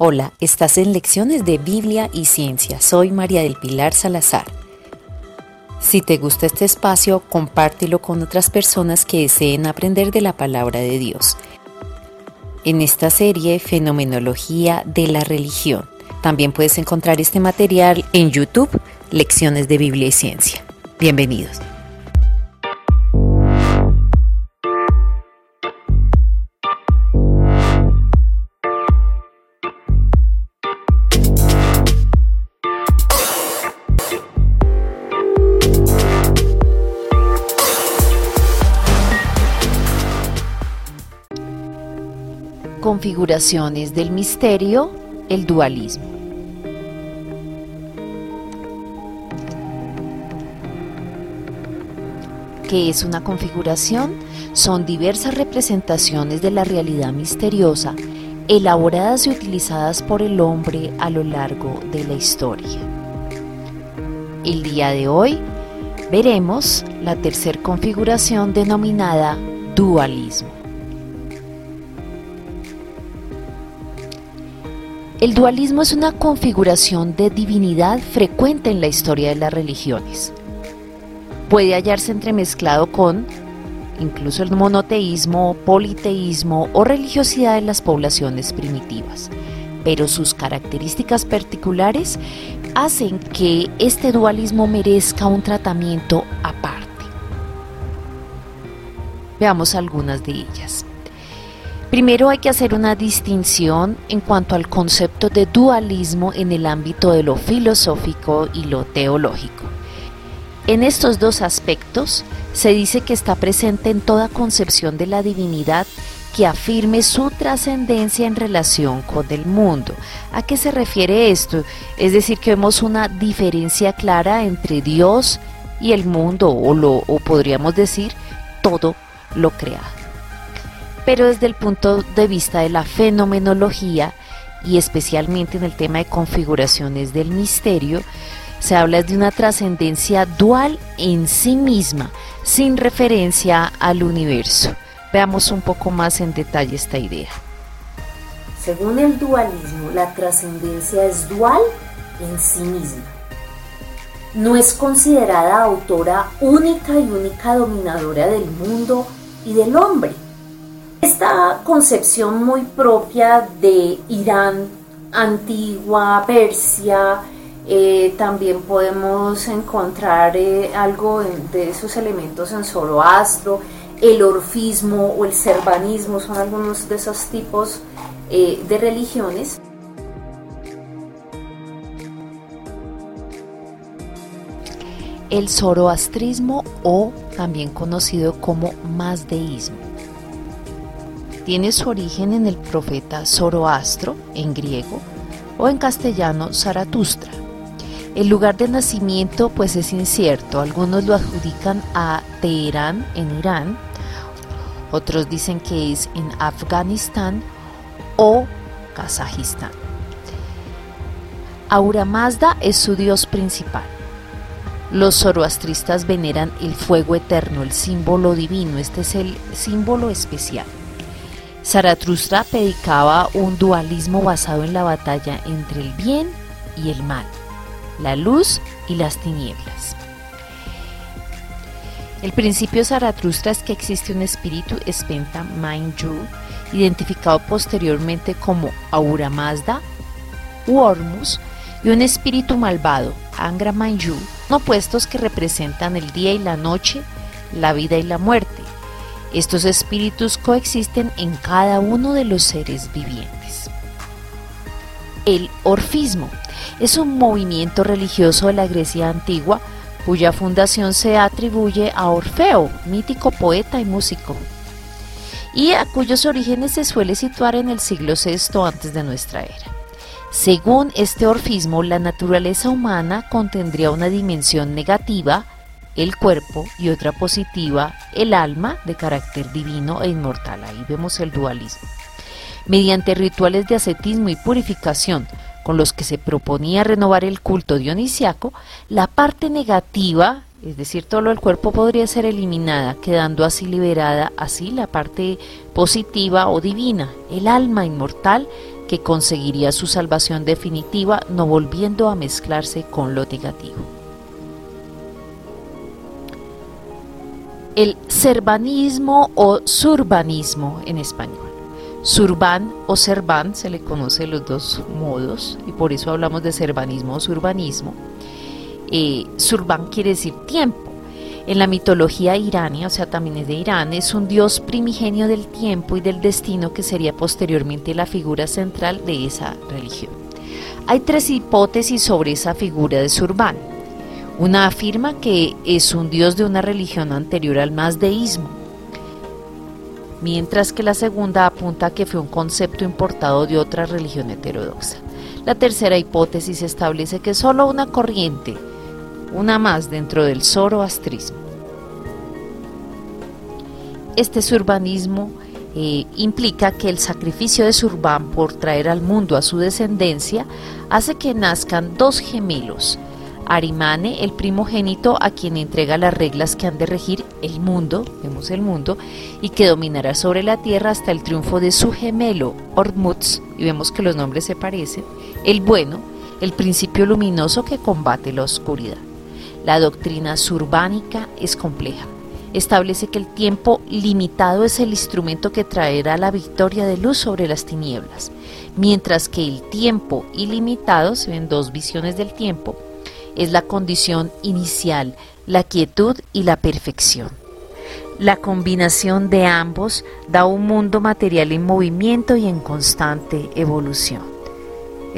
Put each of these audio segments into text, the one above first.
Hola, estás en Lecciones de Biblia y Ciencia. Soy María del Pilar Salazar. Si te gusta este espacio, compártelo con otras personas que deseen aprender de la palabra de Dios. En esta serie, Fenomenología de la Religión. También puedes encontrar este material en YouTube, Lecciones de Biblia y Ciencia. Bienvenidos. Configuraciones del misterio, el dualismo. ¿Qué es una configuración? Son diversas representaciones de la realidad misteriosa elaboradas y utilizadas por el hombre a lo largo de la historia. El día de hoy veremos la tercera configuración denominada dualismo. El dualismo es una configuración de divinidad frecuente en la historia de las religiones. Puede hallarse entremezclado con incluso el monoteísmo, politeísmo o religiosidad de las poblaciones primitivas, pero sus características particulares hacen que este dualismo merezca un tratamiento aparte. Veamos algunas de ellas. Primero hay que hacer una distinción en cuanto al concepto de dualismo en el ámbito de lo filosófico y lo teológico. En estos dos aspectos se dice que está presente en toda concepción de la divinidad que afirme su trascendencia en relación con el mundo. ¿A qué se refiere esto? Es decir, que vemos una diferencia clara entre Dios y el mundo, o, lo, o podríamos decir todo lo creado pero desde el punto de vista de la fenomenología y especialmente en el tema de configuraciones del misterio, se habla de una trascendencia dual en sí misma, sin referencia al universo. Veamos un poco más en detalle esta idea. Según el dualismo, la trascendencia es dual en sí misma. No es considerada autora única y única dominadora del mundo y del hombre esta concepción muy propia de Irán, antigua, Persia, eh, también podemos encontrar eh, algo de esos elementos en Zoroastro, el orfismo o el servanismo, son algunos de esos tipos eh, de religiones. El zoroastrismo o también conocido como mazdeísmo tiene su origen en el profeta Zoroastro, en griego, o en castellano Zaratustra. El lugar de nacimiento pues es incierto, algunos lo adjudican a Teherán en Irán, otros dicen que es en Afganistán o Kazajistán. Aura Mazda es su dios principal. Los zoroastristas veneran el fuego eterno, el símbolo divino, este es el símbolo especial. Zaratustra predicaba un dualismo basado en la batalla entre el bien y el mal, la luz y las tinieblas. El principio Zaratustra es que existe un espíritu Spenta Mainju, identificado posteriormente como Aura Mazda y un espíritu malvado, Angra Mainju, opuestos que representan el día y la noche, la vida y la muerte, estos espíritus coexisten en cada uno de los seres vivientes. El orfismo es un movimiento religioso de la Grecia antigua cuya fundación se atribuye a Orfeo, mítico poeta y músico, y a cuyos orígenes se suele situar en el siglo VI antes de nuestra era. Según este orfismo, la naturaleza humana contendría una dimensión negativa el cuerpo y otra positiva, el alma de carácter divino e inmortal. Ahí vemos el dualismo. Mediante rituales de ascetismo y purificación, con los que se proponía renovar el culto dionisiaco, la parte negativa es decir, todo lo del cuerpo podría ser eliminada, quedando así liberada así la parte positiva o divina, el alma inmortal que conseguiría su salvación definitiva no volviendo a mezclarse con lo negativo. El servanismo o surbanismo en español. Surban o servan se le conoce los dos modos y por eso hablamos de servanismo o surbanismo. Eh, surban quiere decir tiempo. En la mitología irania, o sea, también es de Irán, es un dios primigenio del tiempo y del destino que sería posteriormente la figura central de esa religión. Hay tres hipótesis sobre esa figura de Surban. Una afirma que es un dios de una religión anterior al mazdeísmo, mientras que la segunda apunta que fue un concepto importado de otra religión heterodoxa. La tercera hipótesis establece que solo una corriente, una más dentro del zoroastrismo. Este surbanismo eh, implica que el sacrificio de Surban por traer al mundo a su descendencia hace que nazcan dos gemelos, Arimane, el primogénito a quien entrega las reglas que han de regir el mundo, vemos el mundo, y que dominará sobre la tierra hasta el triunfo de su gemelo, Ormuz, y vemos que los nombres se parecen, el bueno, el principio luminoso que combate la oscuridad. La doctrina surbánica es compleja. Establece que el tiempo limitado es el instrumento que traerá la victoria de luz sobre las tinieblas, mientras que el tiempo ilimitado, se ven dos visiones del tiempo, es la condición inicial, la quietud y la perfección. La combinación de ambos da un mundo material en movimiento y en constante evolución.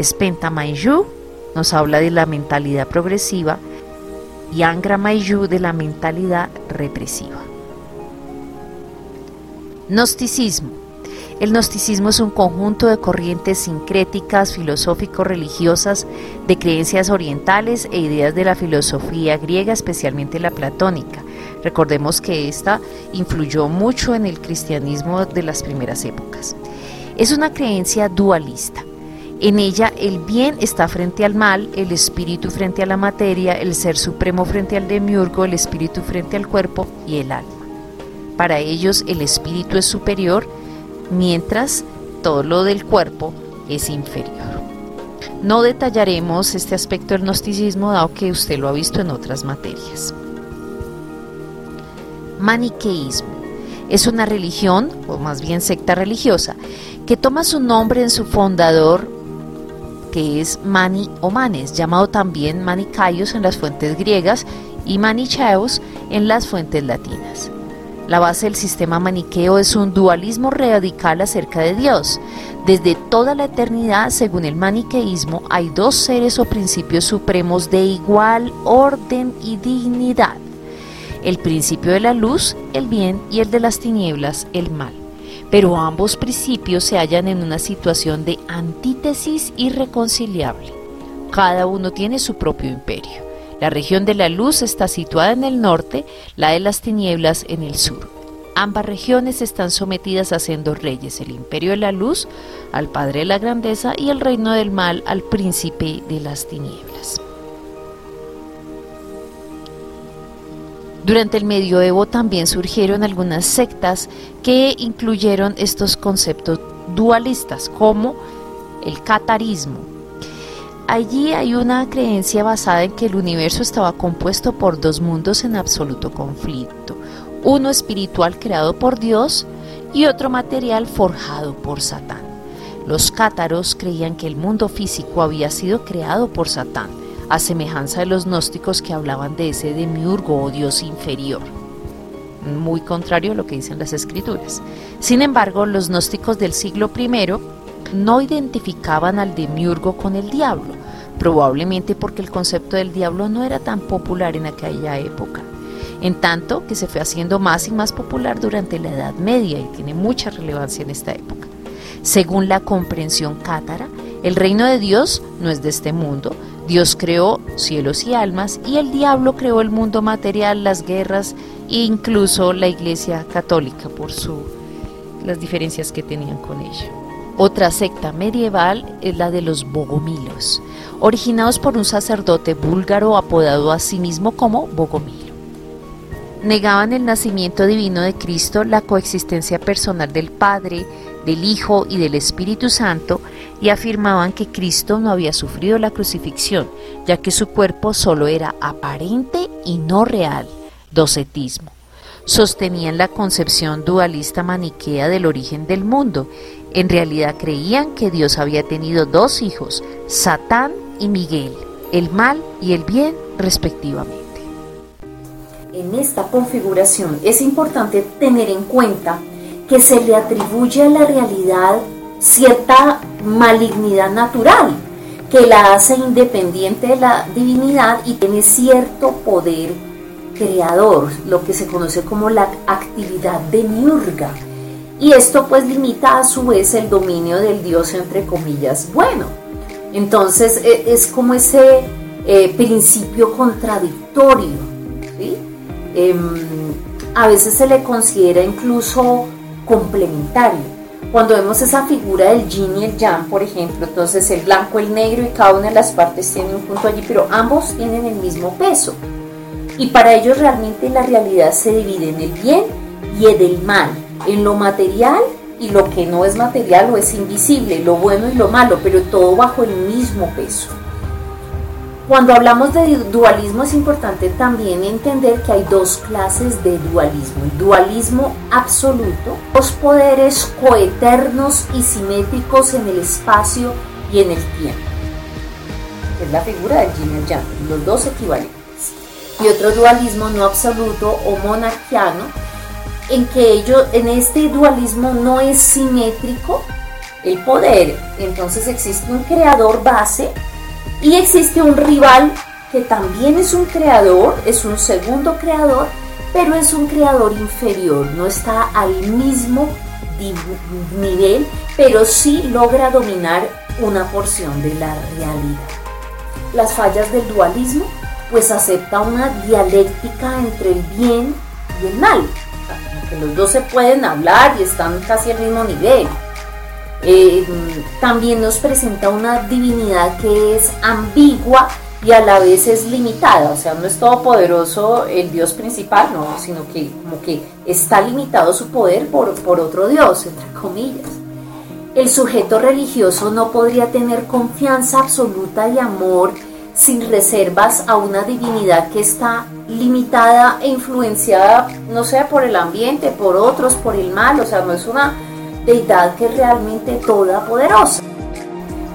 Spenta Maiju nos habla de la mentalidad progresiva y Angra Maiju de la mentalidad represiva. Gnosticismo el gnosticismo es un conjunto de corrientes sincréticas, filosófico-religiosas, de creencias orientales e ideas de la filosofía griega, especialmente la platónica. Recordemos que esta influyó mucho en el cristianismo de las primeras épocas. Es una creencia dualista. En ella el bien está frente al mal, el espíritu frente a la materia, el ser supremo frente al demiurgo, el espíritu frente al cuerpo y el alma. Para ellos el espíritu es superior, mientras todo lo del cuerpo es inferior. No detallaremos este aspecto del gnosticismo dado que usted lo ha visto en otras materias. Maniqueísmo es una religión, o más bien secta religiosa, que toma su nombre en su fundador, que es Mani o Manes, llamado también Manicaios en las fuentes griegas y Manichaeos en las fuentes latinas. La base del sistema maniqueo es un dualismo radical acerca de Dios. Desde toda la eternidad, según el maniqueísmo, hay dos seres o principios supremos de igual orden y dignidad. El principio de la luz, el bien, y el de las tinieblas, el mal. Pero ambos principios se hallan en una situación de antítesis irreconciliable. Cada uno tiene su propio imperio. La región de la luz está situada en el norte, la de las tinieblas en el sur. Ambas regiones están sometidas a sendos reyes, el imperio de la luz al padre de la grandeza y el reino del mal al príncipe de las tinieblas. Durante el medioevo también surgieron algunas sectas que incluyeron estos conceptos dualistas como el catarismo, Allí hay una creencia basada en que el universo estaba compuesto por dos mundos en absoluto conflicto, uno espiritual creado por Dios y otro material forjado por Satán. Los cátaros creían que el mundo físico había sido creado por Satán, a semejanza de los gnósticos que hablaban de ese demiurgo o Dios inferior muy contrario a lo que dicen las escrituras. Sin embargo, los gnósticos del siglo I no identificaban al demiurgo con el diablo, probablemente porque el concepto del diablo no era tan popular en aquella época, en tanto que se fue haciendo más y más popular durante la Edad Media y tiene mucha relevancia en esta época. Según la comprensión cátara, el reino de Dios no es de este mundo, Dios creó cielos y almas y el diablo creó el mundo material, las guerras e incluso la iglesia católica por su, las diferencias que tenían con ella. Otra secta medieval es la de los bogomilos, originados por un sacerdote búlgaro apodado a sí mismo como Bogomilo. negaban el nacimiento divino de Cristo, la coexistencia personal del Padre, del Hijo y del Espíritu Santo, y afirmaban que Cristo no había sufrido la crucifixión, ya que su cuerpo solo era aparente y no real, docetismo. Sostenían la concepción dualista maniquea del origen del mundo. En realidad creían que Dios había tenido dos hijos, Satán y Miguel, el mal y el bien respectivamente. En esta configuración es importante tener en cuenta que se le atribuye a la realidad cierta malignidad natural que la hace independiente de la divinidad y tiene cierto poder creador, lo que se conoce como la actividad de Miurga. Y esto pues limita a su vez el dominio del dios entre comillas bueno. Entonces e, es como ese eh, principio contradictorio. Em, a veces se le considera incluso complementario cuando vemos esa figura del yin y el yang, por ejemplo, entonces el blanco, el negro y cada una de las partes tiene un punto allí, pero ambos tienen el mismo peso. Y para ellos realmente la realidad se divide en el bien y en el mal, en lo material y lo que no es material o es invisible, lo bueno y lo malo, pero todo bajo el mismo peso. Cuando hablamos de dualismo es importante también entender que hay dos clases de dualismo. El dualismo absoluto, dos poderes coeternos y simétricos en el espacio y en el tiempo. Es la figura del yin y yang, los dos equivalentes. Y otro dualismo no absoluto o monarquiano, en que ello, en este dualismo no es simétrico el poder. Entonces existe un creador base y existe un rival que también es un creador, es un segundo creador, pero es un creador inferior, no está al mismo nivel, pero sí logra dominar una porción de la realidad. Las fallas del dualismo, pues acepta una dialéctica entre el bien y el mal, que los dos se pueden hablar y están casi al mismo nivel. Eh, también nos presenta una divinidad que es ambigua y a la vez es limitada, o sea, no es todopoderoso el Dios principal, no, sino que como que está limitado su poder por, por otro Dios, entre comillas. El sujeto religioso no podría tener confianza absoluta y amor sin reservas a una divinidad que está limitada e influenciada, no sea por el ambiente, por otros, por el mal, o sea, no es una deidad que es realmente toda poderosa.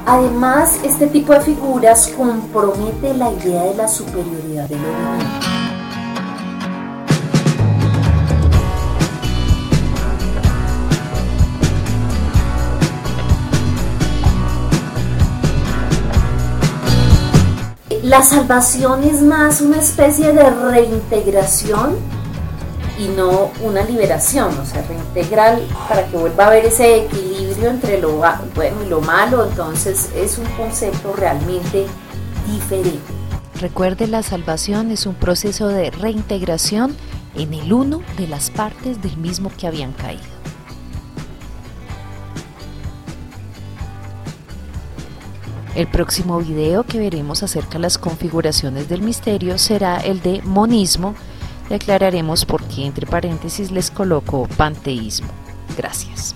Además, este tipo de figuras compromete la idea de la superioridad de lo La salvación es más una especie de reintegración y no una liberación, o sea, reintegral para que vuelva a haber ese equilibrio entre lo bueno y lo malo, entonces es un concepto realmente diferente. Recuerde, la salvación es un proceso de reintegración en el uno de las partes del mismo que habían caído. El próximo video que veremos acerca de las configuraciones del misterio será el de monismo, y aclararemos por qué entre paréntesis les coloco panteísmo. Gracias.